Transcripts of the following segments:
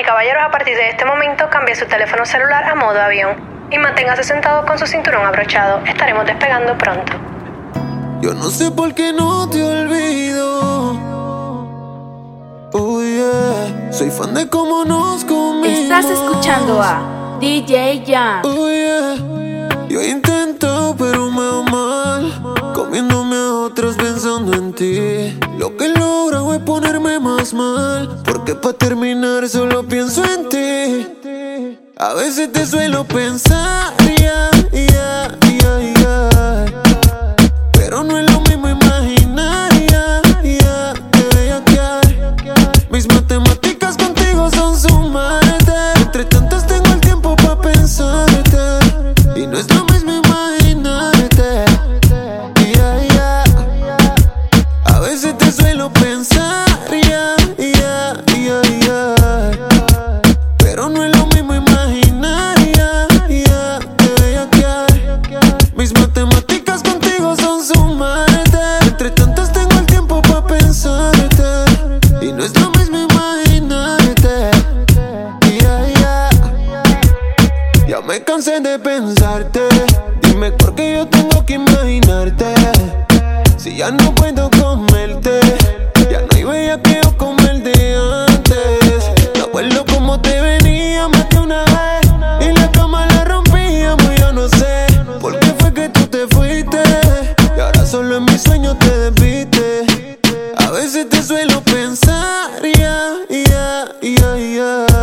y caballeros, a partir de este momento cambie su teléfono celular a modo avión y manténgase sentado con su cinturón abrochado. Estaremos despegando pronto. Yo no sé por qué no te olvido. Oh yeah, soy fan de cómo nos comimos. Estás escuchando a DJ Jan. Oh yeah, yo intento pero me va mal, comiéndome a otros pensando en ti. Lo que logro es ponerme más mal, porque para terminar solo pienso en ti. A veces te suelo pensar, ya, ya, ya, yeah, yeah.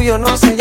Tuyo no se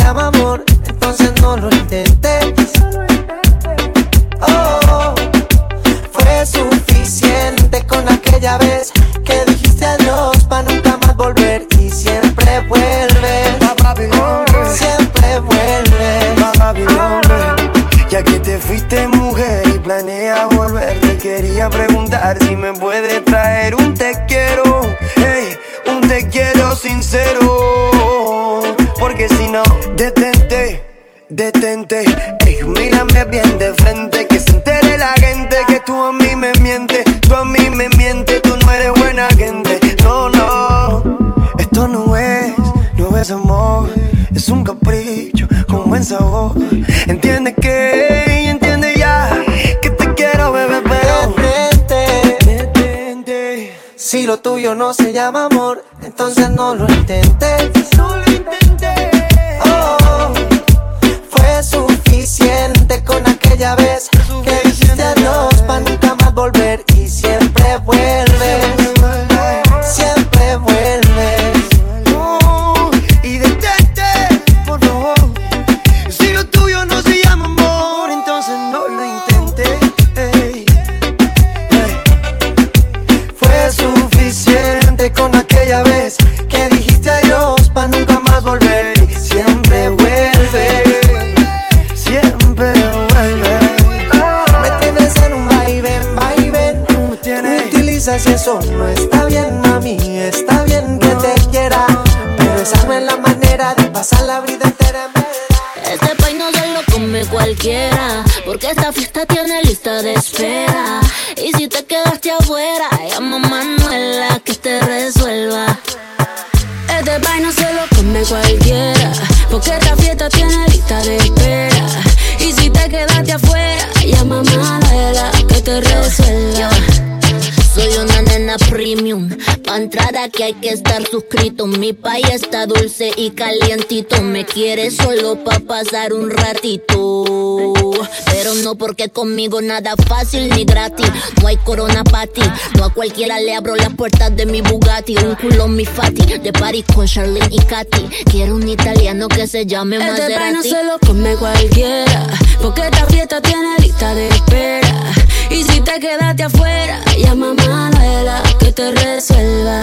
esa la manera de pasar la vida entera. Este país no se lo come cualquiera, porque esta fiesta tiene lista de espera. Y si te quedaste afuera, llama a Manuela que te resuelva. Este país no se lo come cualquiera, porque esta fiesta tiene lista de espera. Y si te quedaste afuera, llama a Manuela que te resuelva. Soy una nena premium. Pa' entrar aquí hay que estar suscrito. Mi país está dulce y calientito. Me quiere solo pa' pasar un ratito. Pero no porque conmigo nada fácil ni gratis. No hay corona pa' ti. No a cualquiera le abro las puertas de mi Bugatti. Un culo mi fati. De París con Charlene y Katy. Quiero un italiano que se llame Este Maserati. país no se lo come cualquiera, porque esta fiesta tiene lista de espera. Y si te quedaste afuera, llama a Manuela que te resuelva.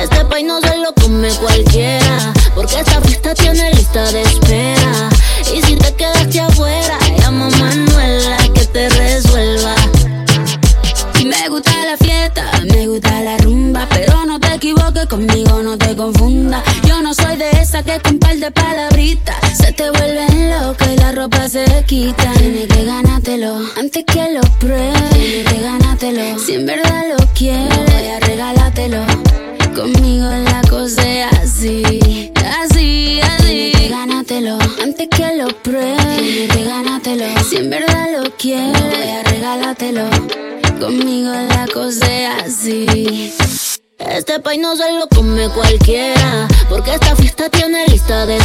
Este país no se lo come cualquiera, porque esta fiesta tiene lista de espera. Y si te quedaste afuera, llama a Manuela que te resuelva. Me gusta la fiesta, me gusta la rumba, pero no te equivoques conmigo, no te confundas. Yo no soy de esa que con par de palabritas se te vuelven loca ropa se quita. Tienes que ganártelo antes que lo pruebes. Tienes que ganártelo si en verdad lo quieres. Voy a regalártelo. Conmigo la cosa es así, así, así. Tienes que ganártelo antes que lo pruebes. Tienes que ganártelo si en verdad lo quieres. Voy a regalártelo. Conmigo la cosa es así. Este país no se lo come cualquiera, porque esta fiesta tiene lista de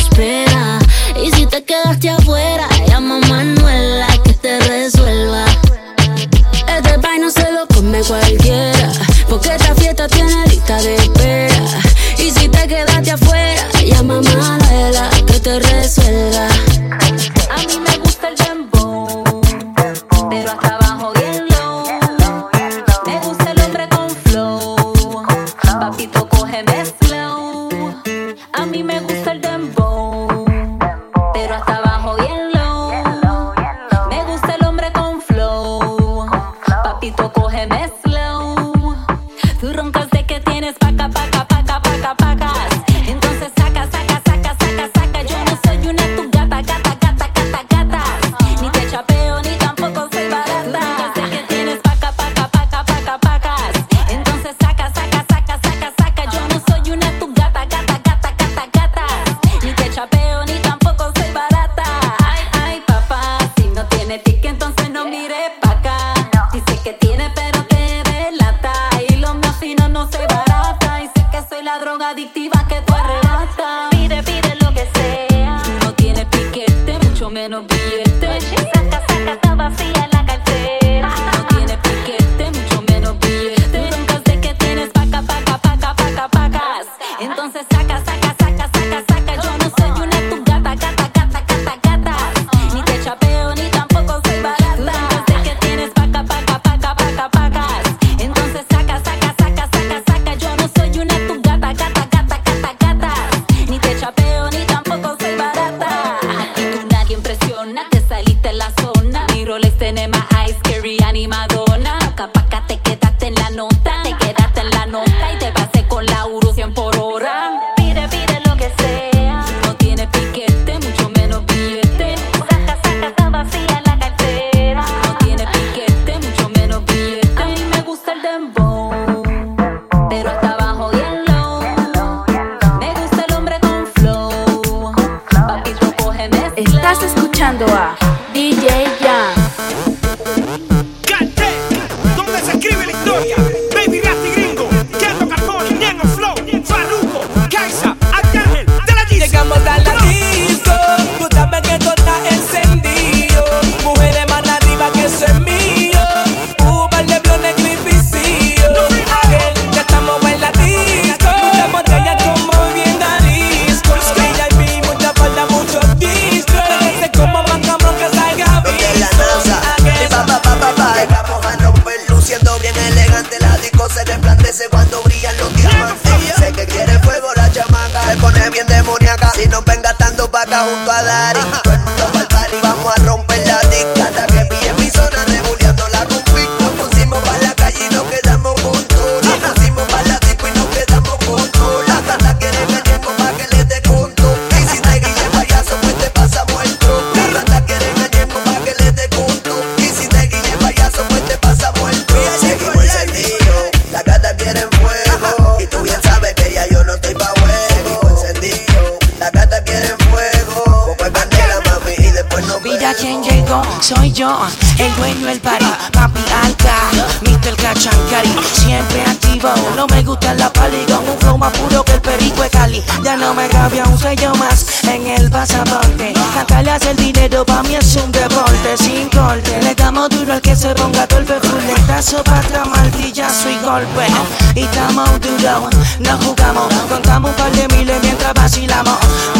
soy yo, el dueño del party, papi alta, Mr. Cachancari, siempre activo, no me gusta la pali, con un flow más puro que el perico de Cali, ya no me cabe un sello más en el pasaporte, cantarle hace el dinero pa' mí es un deporte, sin corte, le damos duro al que se ponga torpe, fuletazo, pata, martillazo y golpe, y estamos duros, no jugamos, contamos un par de miles mientras vacilamos,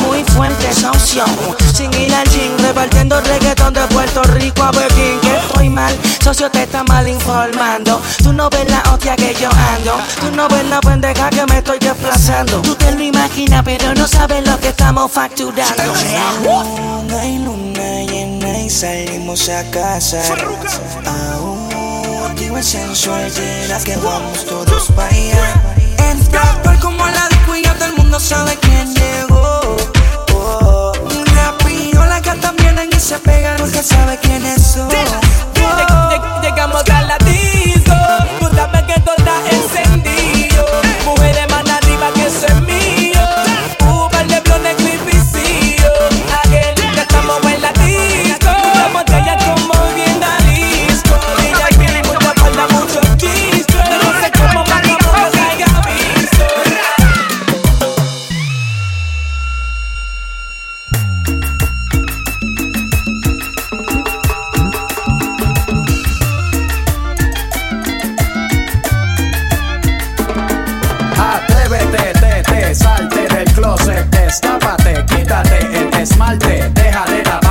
muy fuerte socio, sin ir al gym, repartiendo reggaetón después Puerto Rico a Berlín que estoy mal, socio te está mal informando. Tú no ves la hostia que yo ando, tú no ves la pendeja que me estoy desplazando. Tú te lo imaginas, pero no sabes lo que estamos facturando. Luna y luna llena y salimos a casa. Aún digo el sensual, llenas que vamos todos para allá. Entra tal como la disco y ya todo el mundo sabe quién llegó. que se apega nunca sabe quiénes son. Llegamos a la disco, tú sabes que torta es Quítate el esmalte, deja de tapar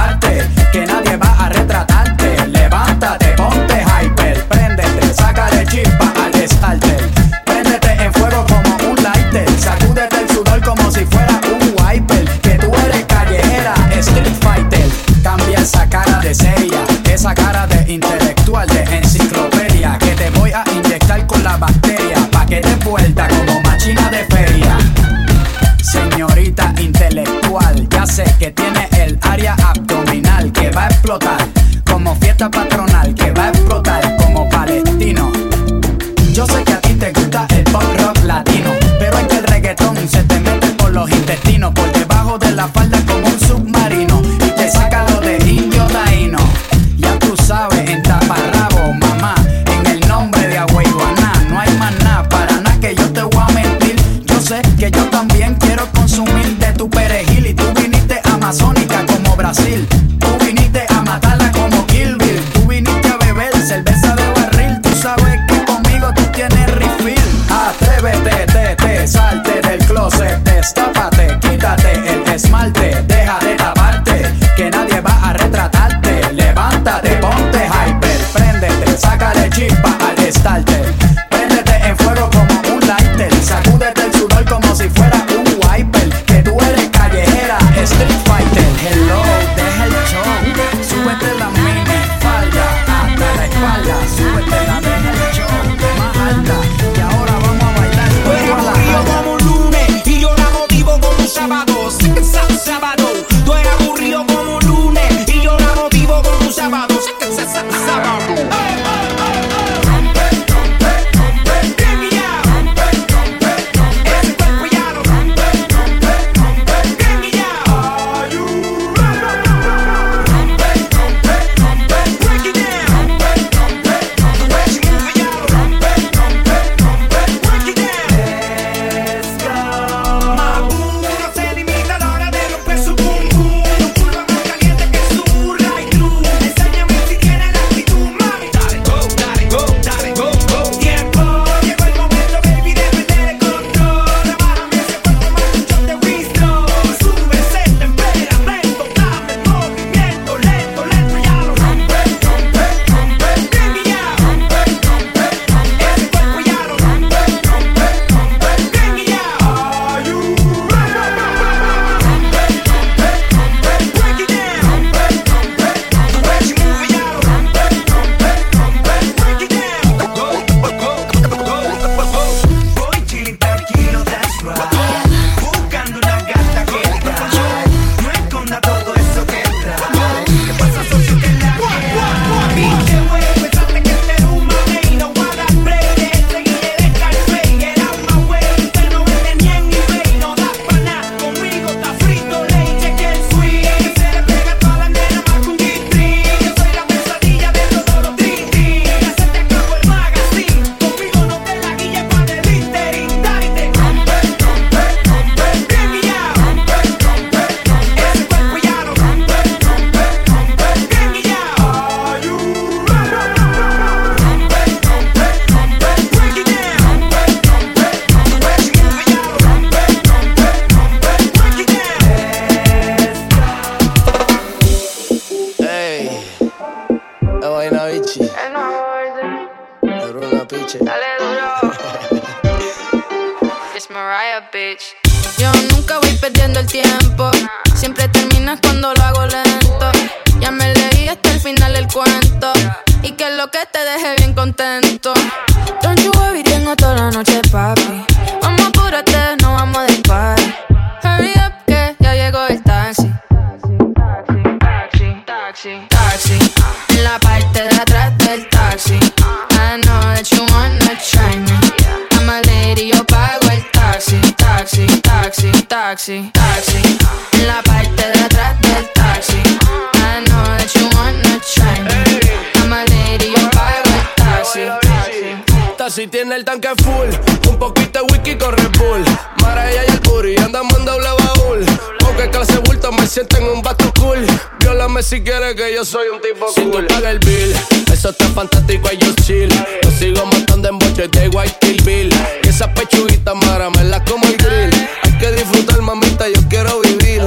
tiene el tanque full, un poquito de whisky con Red Bull. Maraya y el puri, andamos en doble baúl. Porque clase bulto me siento en un bato cool. Viólame si quieres que yo soy un tipo cool. Si tú pagas el bill, eso está fantástico y yo chill. Yo sigo matando en boches de White Kill Bill. Y esas pechuguitas maramelas como el grill. Hay que disfrutar, mamita, yo quiero vivir.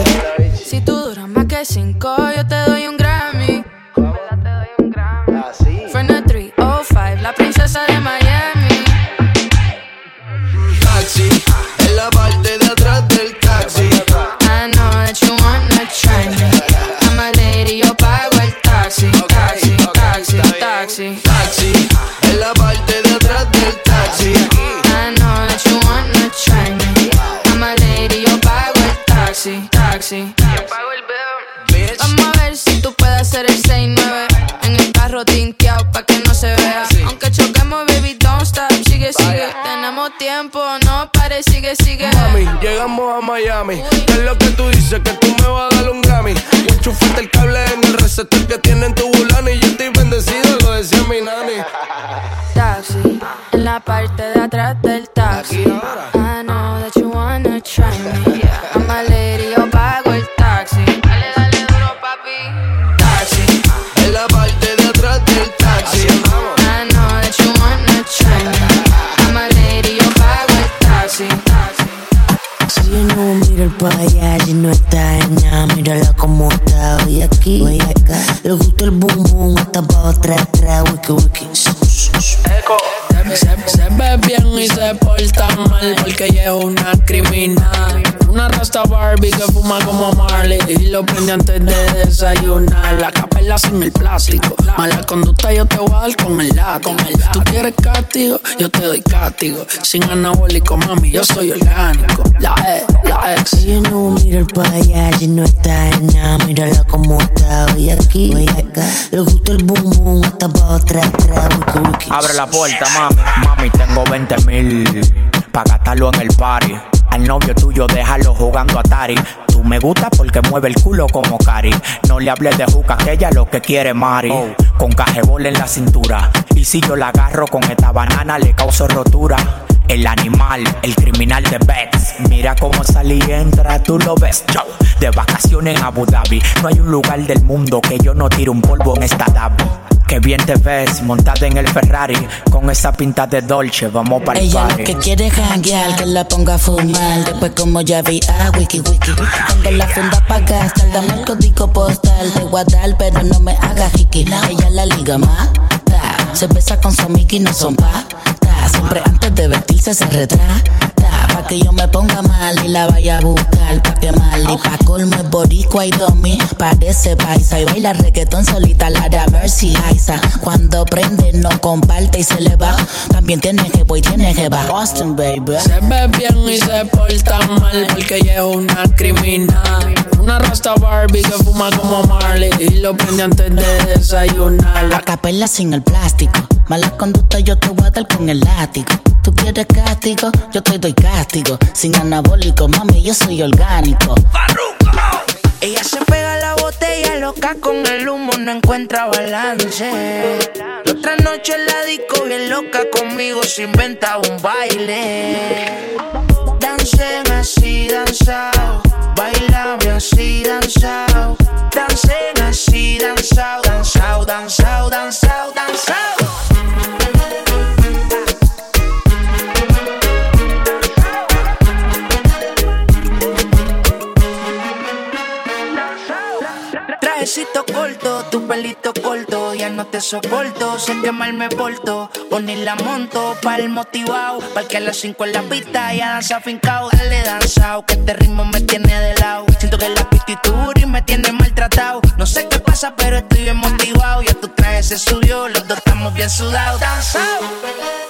Si tú duras más que cinco, yo te doy un taxi. Taxi, en la parte de atrás del taxi. I know that you wanna try me. I'm a lady, yo pago el taxi. Taxi. Vamos a ver si tú puedes hacer el 6-9 En el carro tinteado pa' que no se vea Aunque choquemos, baby, don't stop Sigue, sigue Tenemos tiempo, no pare, sigue, sigue Mami, llegamos a Miami. ¿Qué es lo que tú dices? Que tú me vas a dar un Grammy. Enchufaste el cable en el receptor que tiene en tu la parte de atrás del taxi. I know that you wanna try me. I'm a lady, yo pago el taxi. Dale, dale duro, papi. Taxi, en la parte de atrás del taxi. I know that you wanna try me. I'm a lady, yo pago el taxi. Si yo no miro el para no está en nada, mírala como está. Voy aquí, voy acá. Le gusta el boom boom, hasta pa' otra, otra, wiki wiki. Echo. Se, ve bien y se porta mal porque ella es una criminal. Una rasta Barbie que fuma como Marley y lo prende antes de desayunar. La capela sin el plástico. Mala conducta yo te voy a dar con el látigo. Tú quieres castigo, yo te doy castigo. Sin anabólico, mami, yo soy orgánico. La E, la ex. Ella no mira pa' allá y no está en nada. Mírala como está hoy aquí, hoy acá. Le gusta el boom boom, hasta pa' atrás, atrás. Abre la puerta, mami. Mami, tengo 20 mil pa' gastarlo en el party. Al novio tuyo déjalo jugando a Atari. Tú me gusta porque mueve el culo como Cari. No le hables de juca, que ella lo que quiere Mari. Con cajebol en la cintura. Y si yo la agarro con esta banana, le causo rotura. El animal, el criminal de Bex. Mira cómo salí y entra, tú lo ves. Yo, de vacaciones en Abu Dhabi. No hay un lugar del mundo que yo no tire un polvo en esta tabla. Que bien te ves montada en el Ferrari con esa pinta de Dolce, vamos para el Ella lo party. que quiere janguear, que la ponga a fumar. Después como ya vi a wiki wiki. Tengo la funda pa' gastar, dame el código postal. A dar, pero no me hagas hiki. Ella la liga mata. Se besa con su amiga y no son pa. Siempre antes de vestirse se retrata. Pa' que yo me ponga mal y la vaya a buscar pa' quemar. Y pa' colmo es boricua y domi. Parece paisa y baila reggaetón solita. La de Mercy Aiza. Cuando prende no comparte y se le va. También tiene que voy, tiene que va. Austin, baby. Se ve bien y se porta mal porque ella es una criminal. Una rasta Barbie que fuma como Marley y lo prende antes de desayunar. La capela sin el plástico. Mala conducta yo te voy a dar con el látigo. Tú quieres castigo, yo te doy castigo. Sin anabólico, mami, yo soy orgánico. Ella se pega la botella loca con el humo, no encuentra balance. La otra noche la disco bien loca conmigo se inventa un baile. Dancen así, danzao. Bailame así, danzao. Dancen así, danzao. Danzao, danzao, danzao, danzao. Trajecito corto, tu pelito corto, ya no te soporto, sé que mal me porto, poner la monto pa' el motivado, pa' que a las 5 en la pista ya danza fincao, dale danzao, que este ritmo me tiene de lado, siento que la pititura y me tiene maltratado, no sé qué pasa pero estoy bien motivado, ya tu traje se subió, los dos estamos bien sudados, danzao.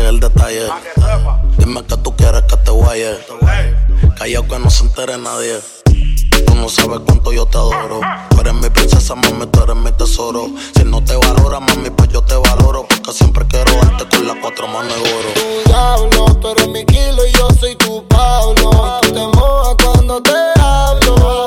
el detalle. Dime que tú quieres que te guaye. Callao que no se entere nadie. Tú no sabes cuánto yo te adoro. Tú eres mi princesa, mami, tú eres mi tesoro. Si no te valora, mami, pues yo te valoro. Porque siempre quiero darte con las cuatro manos de oro. Tu diablo, tú eres mi kilo y yo soy tu Pablo. Y tú te mojas cuando te hablo.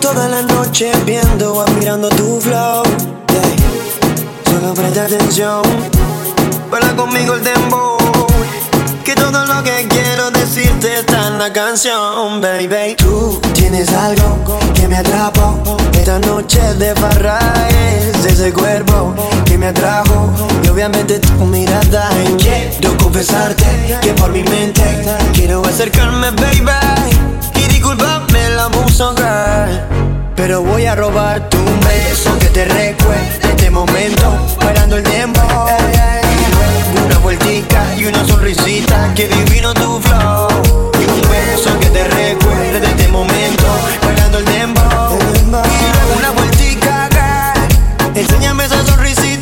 Toda la noche viendo o admirando tu flow. Solo presta atención, para conmigo el dembow. Que todo lo que quiero decirte está en la canción, baby. Tú tienes algo que me atrapó. Esta noche de barra es ese cuerpo que me atrajo. Y obviamente tu mirada. Quiero confesarte que por mi mente quiero acercarme, baby. Discúlpame la musa girl, pero voy a robar tu beso que te recuerde este momento, parando el tiempo. Una vueltica y una sonrisita que divino tu flow. Y un beso que te recuerde de este momento, parando el tiempo. Una vueltica, girl, enséñame esa sonrisita.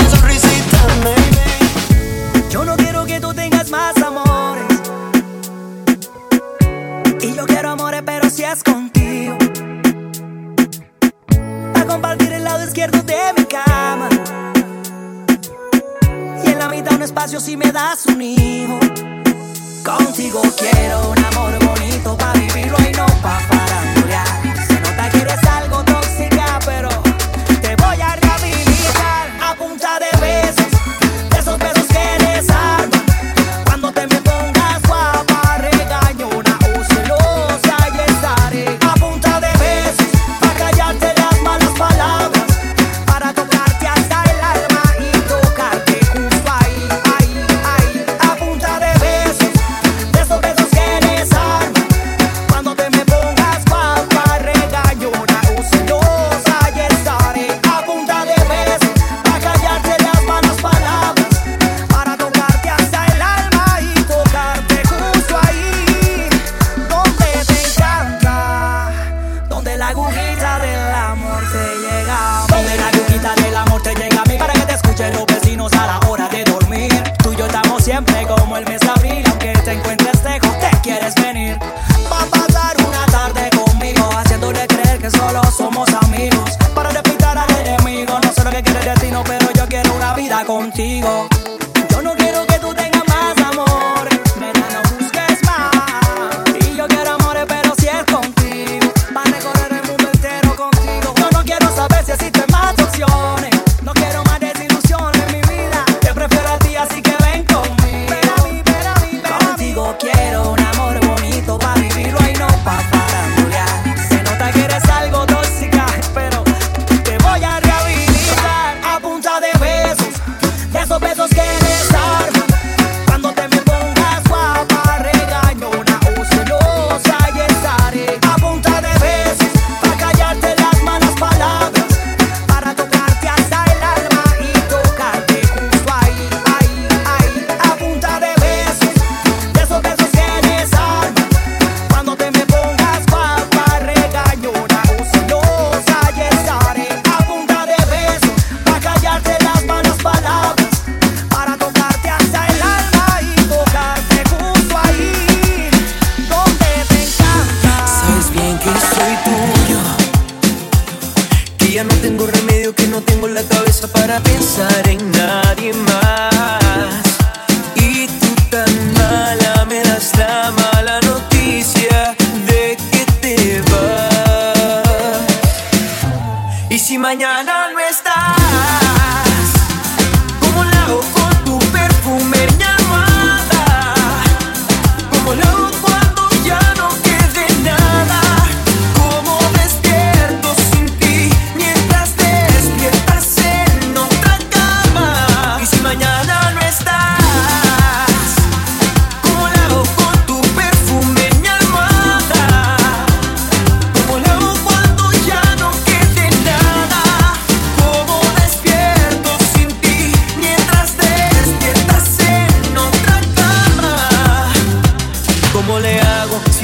sonrisita, baby. Yo no quiero que tú tengas más amores. Y yo quiero amores, pero si es contigo. A compartir el lado izquierdo de mi cama. Y en la mitad un espacio si me das un hijo. Contigo quiero un amor bonito para vivirlo y no para farandulear.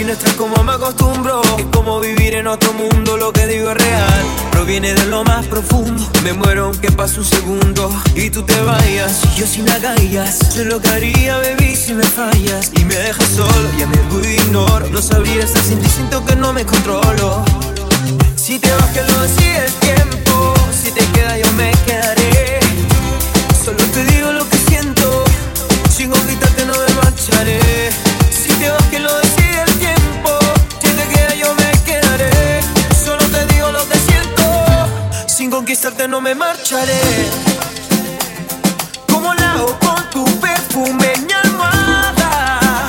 Si no estás como me acostumbro, es como vivir en otro mundo. Lo que digo es real, proviene de lo más profundo. Me muero aunque pase un segundo y tú te vayas. Yo si agallas, sé lo que haría, baby, si me fallas. Y me dejas solo, ya me ignoro. No sabría estar sin ti, siento que no me controlo. Si te vas, que lo decide el tiempo. Si te queda, yo me quedaré. Solo te digo lo que siento. Sin hojita que no me marcharé. Si te vas, que lo conquistarte no me marcharé. Como la hago con tu perfume mi almohada.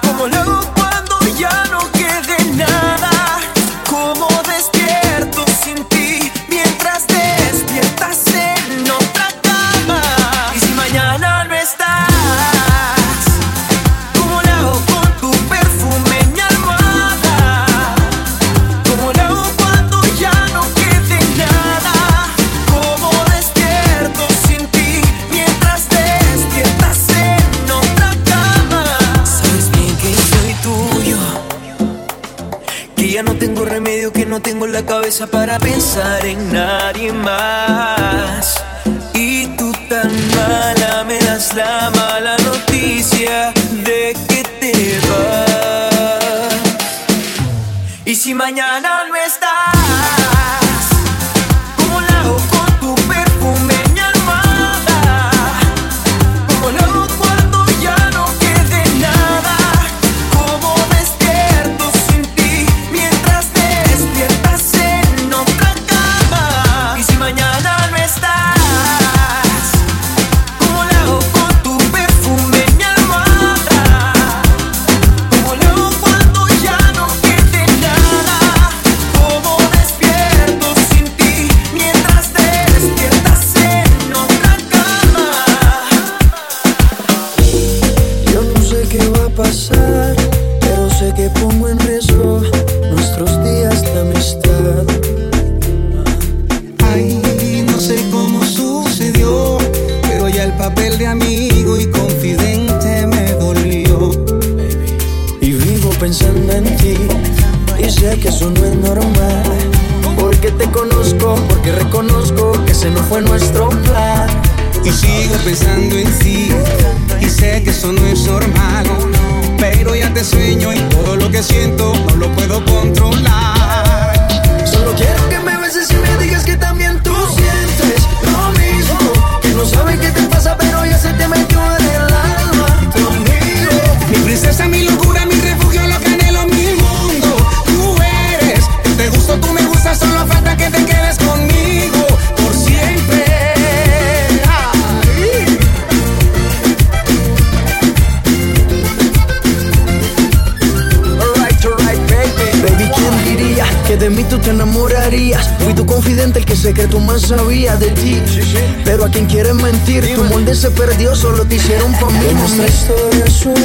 Como lo hago cuando ya no quede nada. cabeza para pensar en nadie más. Y tú tan mala me das la mala noticia de que te vas. Y si mañana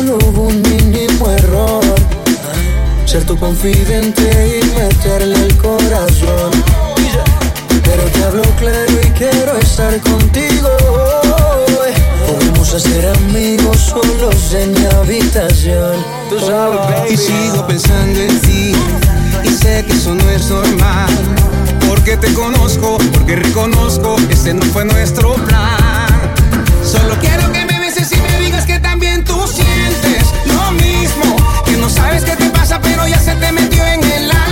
no hubo un mínimo error. Ser tu confidente y meterle el corazón. Pero te hablo claro y quiero estar contigo. Podemos hacer amigos solos en mi habitación. Tú oh, sabes, baby. Sigo pensando en ti. Y sé que eso no es normal. Porque te conozco, porque reconozco, este no fue nuestro plan. Solo quiero que que no sabes qué te pasa, pero ya se te metió en el alma.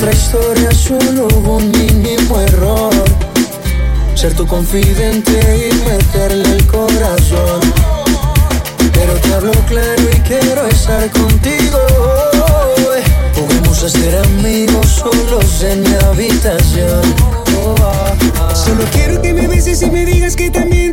Nuestra historia solo hubo un mínimo error. Ser tu confidente y meterle el corazón. Pero te hablo claro y quiero estar contigo. Podemos hacer amigos solos en mi habitación. Solo quiero que me beses y me digas que también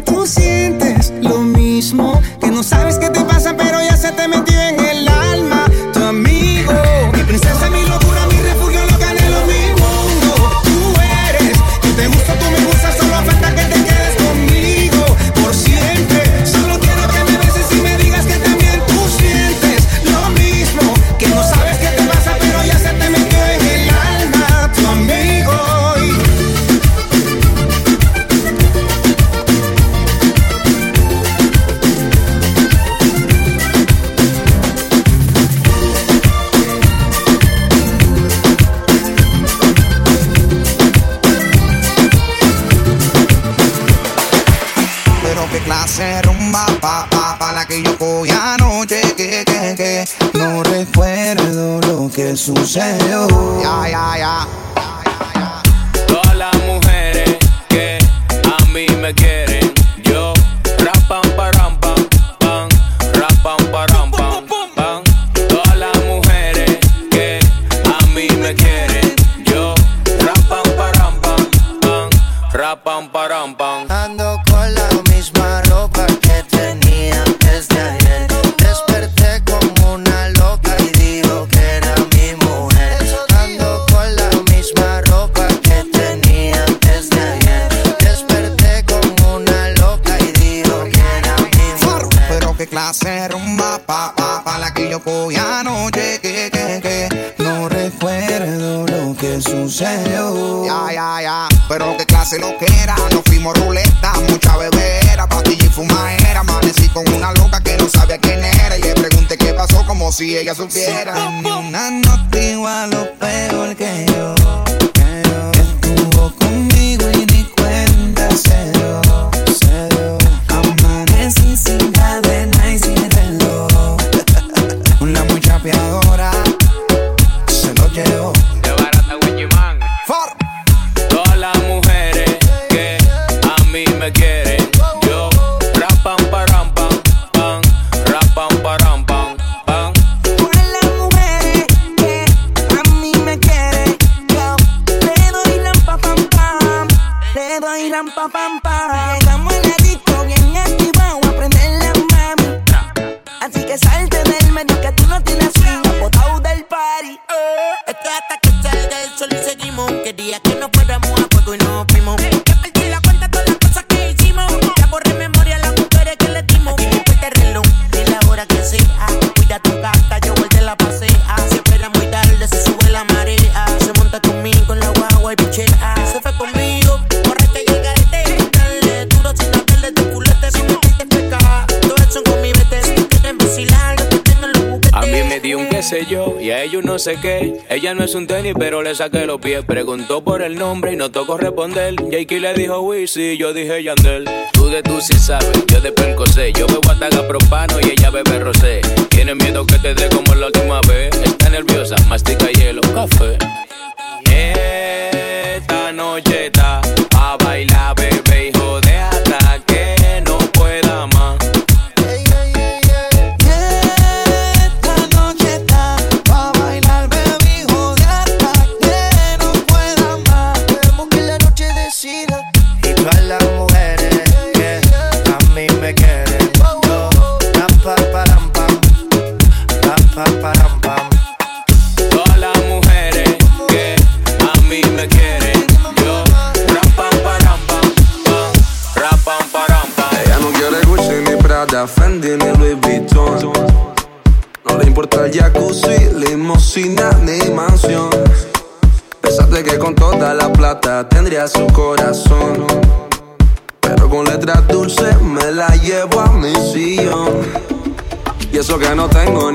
que no sabía quién era. Y le pregunté qué pasó como si ella supiera. Ni una no te igualo peor que yo. Ella no es un tenis, pero le saqué los pies. Preguntó por el nombre y no tocó responder. Jakey le dijo Wizzy, yo dije Yandel. Tú de tú sí sabes, yo de sé. Yo bebo ataga propano y ella bebe rosé. Tiene miedo que te dé como la última vez. Está nerviosa, mastica hielo, café. Esta noche está a bailar, no tengo ni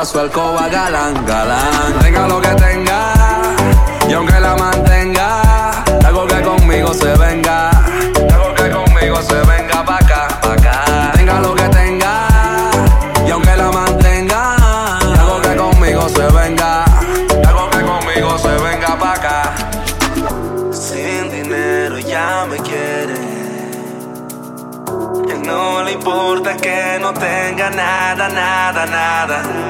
pa' su alcoba, galán, galán. Tenga lo que tenga, y aunque la mantenga, algo que conmigo se venga. Algo que conmigo se venga pa' acá, pa' acá. Tenga lo que tenga, y aunque la mantenga, algo que conmigo se venga. Algo que conmigo se venga pa' acá. Sin dinero ya me quiere. No le importa que no tenga nada, nada, nada.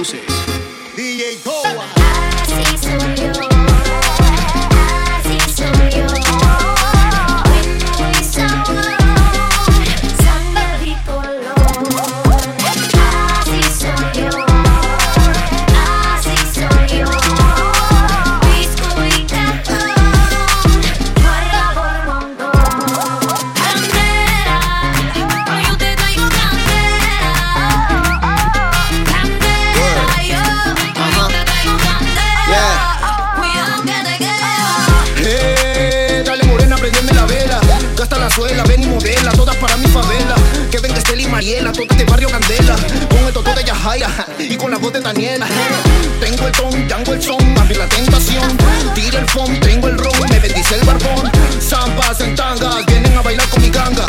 Luces. Y con la voz de Daniela. Tengo el ton, tengo el son, abrir la tentación. Tira el phone, tengo el ron, me bendice el barbón. Zampas en tangas, vienen a bailar con mi ganga.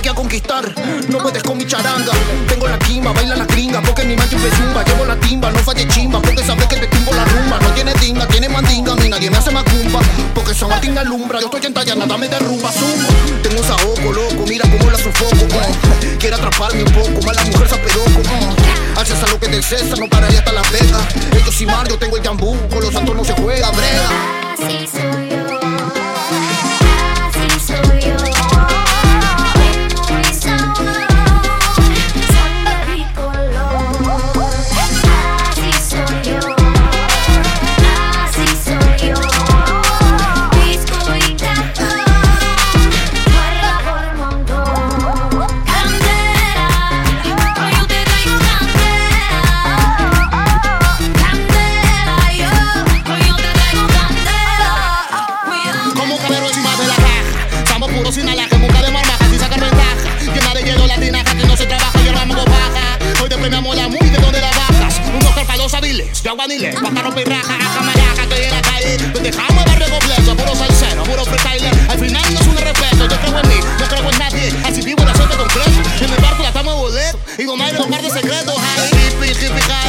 Llegué a conquistar, no puedes con mi charanga. Tengo la quimba, baila la gringa, porque mi macho es zumba. Llevo la timba, no falle chimba, porque sabes que te timbo la rumba. No tiene tinga, tiene mandinga, a mí nadie me hace macumba. Porque San Martín me alumbra, yo estoy en talla, nada me derrumba, zumba. Tengo un saoco, loco, mira cómo la sofoco. uh. Quiere atraparme un poco, mala mujer saperoco. Uh. Al César lo que del César, no pararía hasta Las Vegas. Ellos y Mario, tengo el jambú, los santos no se juega, brega. Así soy yo.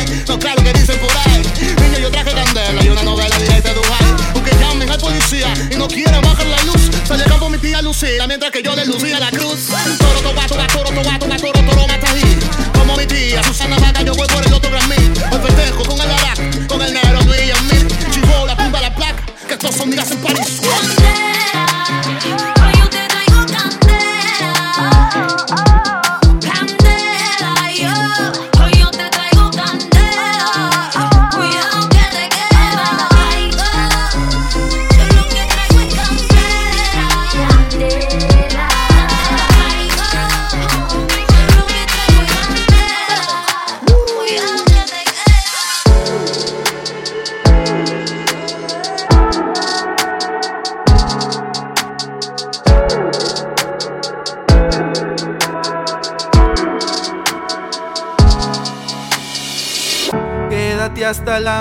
High. No claro que dicen por ahí. Niño, yo traje candela y una novela de Dubai. Porque llamen al policía y no quieren bajar la luz. Salieron por mi tía Lucía mientras que yo le lucía la cruz. Toro, toba, toro, toba, toba, toro, toro,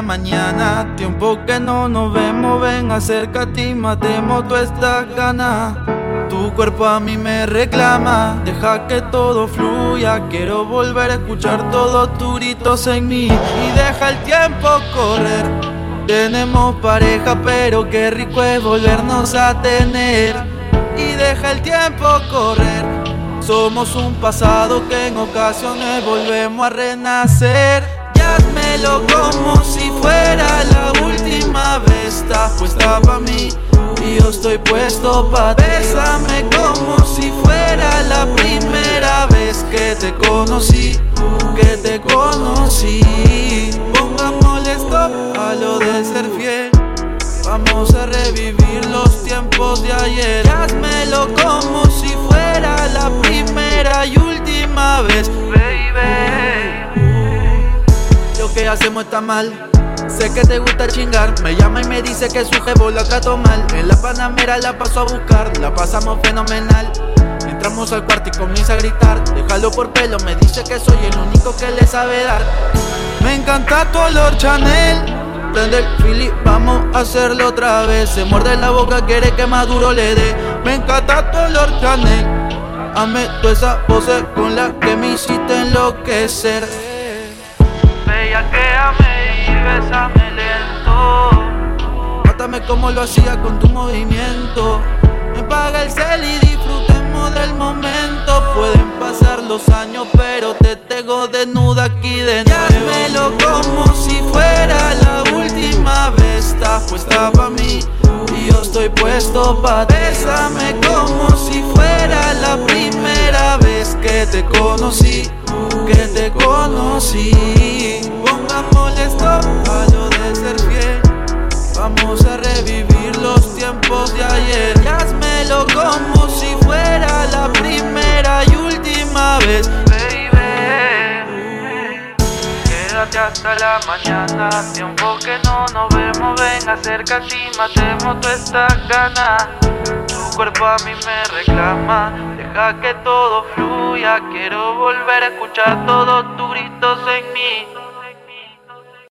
mañana, tiempo que no nos vemos, ven acércate y matemos toda esta gana. Tu cuerpo a mí me reclama, deja que todo fluya, quiero volver a escuchar todos tus gritos en mí y deja el tiempo correr. Tenemos pareja, pero qué rico es volvernos a tener y deja el tiempo correr. Somos un pasado que en ocasiones volvemos a renacer. Házmelo como si fuera la última vez. Estás puesta pa' mí y yo estoy puesto pa' ti. Bésame como si fuera la primera vez que te conocí, que te conocí. Pongámosle stop a lo de ser fiel. Vamos a revivir los tiempos de ayer. Házmelo como si fuera la primera y última vez, baby. Lo que hacemos está mal. Sé que te gusta chingar. Me llama y me dice que su jevo la cato mal. En la panamera la paso a buscar. La pasamos fenomenal. Entramos al cuarto y comienza a gritar. Déjalo por pelo, me dice que soy el único que le sabe dar. Me encanta tu olor Chanel. Prende el Philip, vamos a hacerlo otra vez. Se muerde la boca, quiere que maduro le dé. Me encanta tu olor Chanel. Ame tú esa pose con la que me hiciste enloquecer. Bellaquéame y bésame lento. Mátame como lo hacía con tu movimiento. Me paga el cel y disfrutemos del momento. Pueden pasar los años, pero te tengo desnuda aquí de nuevo. Como si fuera la última vez. Estás puesta pa' mí y yo estoy puesto pa' ti. Bésame como si fuera la primera vez que te conocí, que te conocí. Pongámosle stop a lo de ser fiel. Vamos a revivir los tiempos de ayer. Y como si fuera la primera vez, baby. Quédate hasta la mañana, tiempo que no nos vemos, ven acércate y matemos toda esta gana. Tu cuerpo a mí me reclama, deja que todo fluya, quiero volver a escuchar todos tus gritos en mí.